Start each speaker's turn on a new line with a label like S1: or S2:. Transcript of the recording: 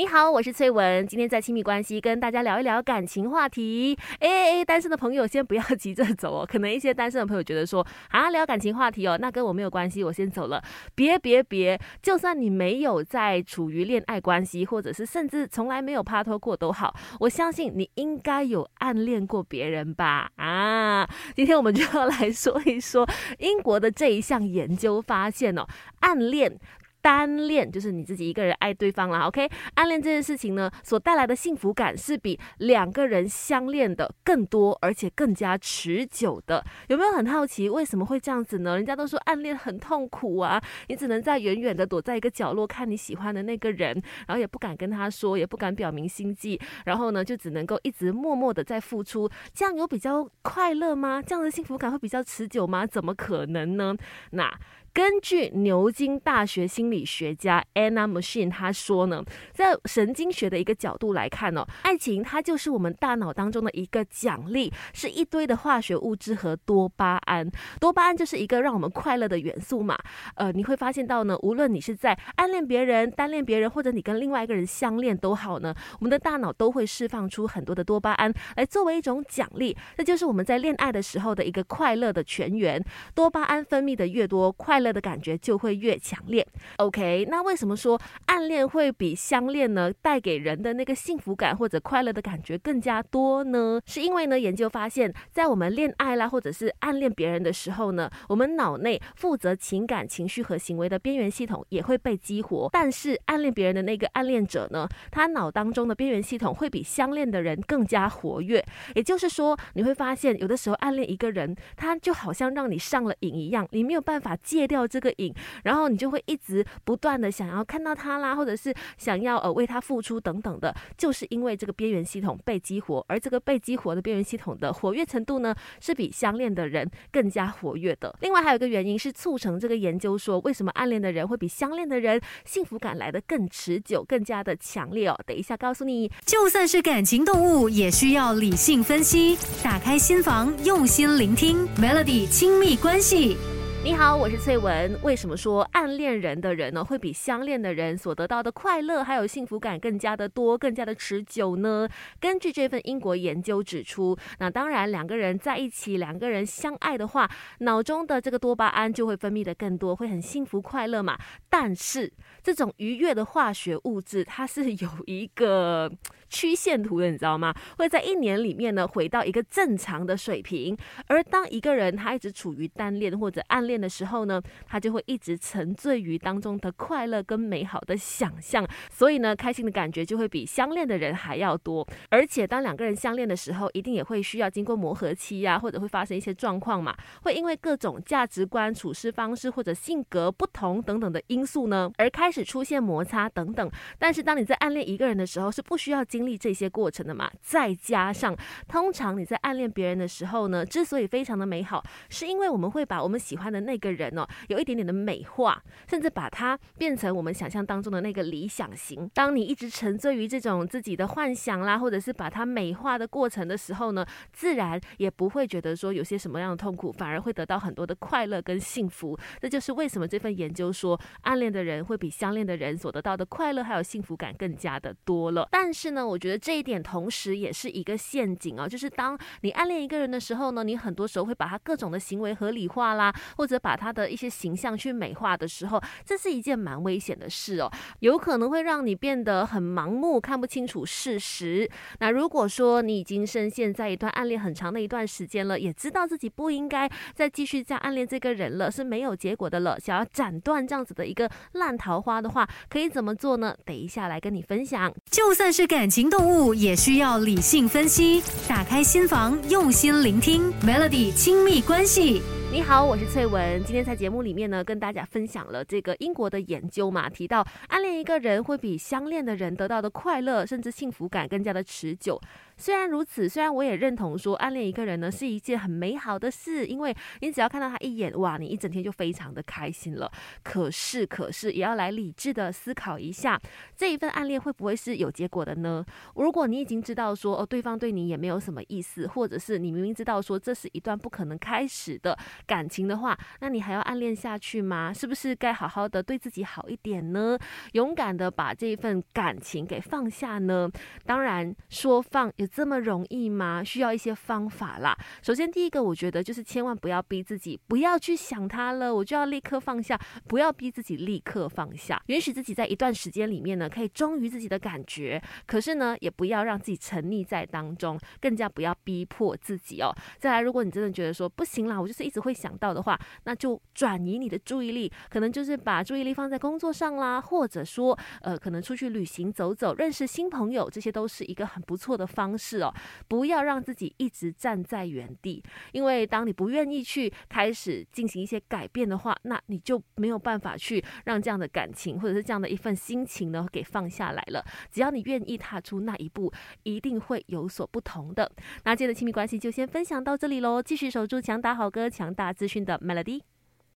S1: 你好，我是翠文，今天在亲密关系跟大家聊一聊感情话题。哎，单身的朋友先不要急着走哦，可能一些单身的朋友觉得说啊，聊感情话题哦，那跟我没有关系，我先走了。别别别，就算你没有在处于恋爱关系，或者是甚至从来没有拍拖过都好，我相信你应该有暗恋过别人吧？啊，今天我们就要来说一说英国的这一项研究发现哦，暗恋。单恋就是你自己一个人爱对方了，OK？暗恋这件事情呢，所带来的幸福感是比两个人相恋的更多，而且更加持久的。有没有很好奇为什么会这样子呢？人家都说暗恋很痛苦啊，你只能在远远的躲在一个角落看你喜欢的那个人，然后也不敢跟他说，也不敢表明心迹，然后呢，就只能够一直默默的在付出。这样有比较快乐吗？这样的幸福感会比较持久吗？怎么可能呢？那。根据牛津大学心理学家 Anna Machine 他说呢，在神经学的一个角度来看呢，爱情它就是我们大脑当中的一个奖励，是一堆的化学物质和多巴胺。多巴胺就是一个让我们快乐的元素嘛。呃，你会发现到呢，无论你是在暗恋别人、单恋别人，或者你跟另外一个人相恋都好呢，我们的大脑都会释放出很多的多巴胺来作为一种奖励。这就是我们在恋爱的时候的一个快乐的泉源。多巴胺分泌的越多，快乐的感觉就会越强烈。OK，那为什么说暗恋会比相恋呢带给人的那个幸福感或者快乐的感觉更加多呢？是因为呢，研究发现，在我们恋爱啦或者是暗恋别人的时候呢，我们脑内负责情感、情绪和行为的边缘系统也会被激活。但是暗恋别人的那个暗恋者呢，他脑当中的边缘系统会比相恋的人更加活跃。也就是说，你会发现有的时候暗恋一个人，他就好像让你上了瘾一样，你没有办法戒。掉这个瘾，然后你就会一直不断的想要看到他啦，或者是想要呃为他付出等等的，就是因为这个边缘系统被激活，而这个被激活的边缘系统的活跃程度呢，是比相恋的人更加活跃的。另外还有一个原因是促成这个研究说，为什么暗恋的人会比相恋的人幸福感来的更持久、更加的强烈哦？等一下告诉你。
S2: 就算是感情动物，也需要理性分析，打开心房，用心聆听，Melody 亲密关系。
S1: 你好，我是翠文。为什么说暗恋人的人呢，会比相恋的人所得到的快乐还有幸福感更加的多、更加的持久呢？根据这份英国研究指出，那当然两个人在一起，两个人相爱的话，脑中的这个多巴胺就会分泌的更多，会很幸福快乐嘛。但是这种愉悦的化学物质，它是有一个。曲线图的，你知道吗？会在一年里面呢回到一个正常的水平。而当一个人他一直处于单恋或者暗恋的时候呢，他就会一直沉醉于当中的快乐跟美好的想象，所以呢，开心的感觉就会比相恋的人还要多。而且当两个人相恋的时候，一定也会需要经过磨合期呀，或者会发生一些状况嘛，会因为各种价值观、处事方式或者性格不同等等的因素呢，而开始出现摩擦等等。但是当你在暗恋一个人的时候，是不需要经经历这些过程的嘛，再加上通常你在暗恋别人的时候呢，之所以非常的美好，是因为我们会把我们喜欢的那个人哦，有一点点的美化，甚至把它变成我们想象当中的那个理想型。当你一直沉醉于这种自己的幻想啦，或者是把它美化的过程的时候呢，自然也不会觉得说有些什么样的痛苦，反而会得到很多的快乐跟幸福。这就是为什么这份研究说，暗恋的人会比相恋的人所得到的快乐还有幸福感更加的多了。但是呢，我觉得这一点同时也是一个陷阱啊，就是当你暗恋一个人的时候呢，你很多时候会把他各种的行为合理化啦，或者把他的一些形象去美化的时候，这是一件蛮危险的事哦，有可能会让你变得很盲目，看不清楚事实。那如果说你已经深陷在一段暗恋很长的一段时间了，也知道自己不应该再继续这样暗恋这个人了，是没有结果的了，想要斩断这样子的一个烂桃花的话，可以怎么做呢？等一下来跟你分享。
S2: 就算是感情。动物也需要理性分析，打开心房，用心聆听。Melody 亲密关系。
S1: 你好，我是翠文。今天在节目里面呢，跟大家分享了这个英国的研究嘛，提到暗恋一个人会比相恋的人得到的快乐甚至幸福感更加的持久。虽然如此，虽然我也认同说暗恋一个人呢是一件很美好的事，因为你只要看到他一眼，哇，你一整天就非常的开心了。可是，可是也要来理智的思考一下，这一份暗恋会不会是有结果的呢？如果你已经知道说哦，对方对你也没有什么意思，或者是你明明知道说这是一段不可能开始的感情的话，那你还要暗恋下去吗？是不是该好好的对自己好一点呢？勇敢的把这一份感情给放下呢？当然，说放有这么容易吗？需要一些方法啦。首先，第一个，我觉得就是千万不要逼自己，不要去想他了，我就要立刻放下，不要逼自己立刻放下，允许自己在一段时间里面呢，可以忠于自己的感觉。可是呢，也不要让自己沉溺在当中，更加不要逼迫自己哦。再来，如果你真的觉得说不行啦，我就是一直会会想到的话，那就转移你的注意力，可能就是把注意力放在工作上啦，或者说，呃，可能出去旅行走走，认识新朋友，这些都是一个很不错的方式哦。不要让自己一直站在原地，因为当你不愿意去开始进行一些改变的话，那你就没有办法去让这样的感情或者是这样的一份心情呢给放下来了。只要你愿意踏出那一步，一定会有所不同的。那今天的亲密关系就先分享到这里喽，继续守住强打好歌、强大资讯的 Melody。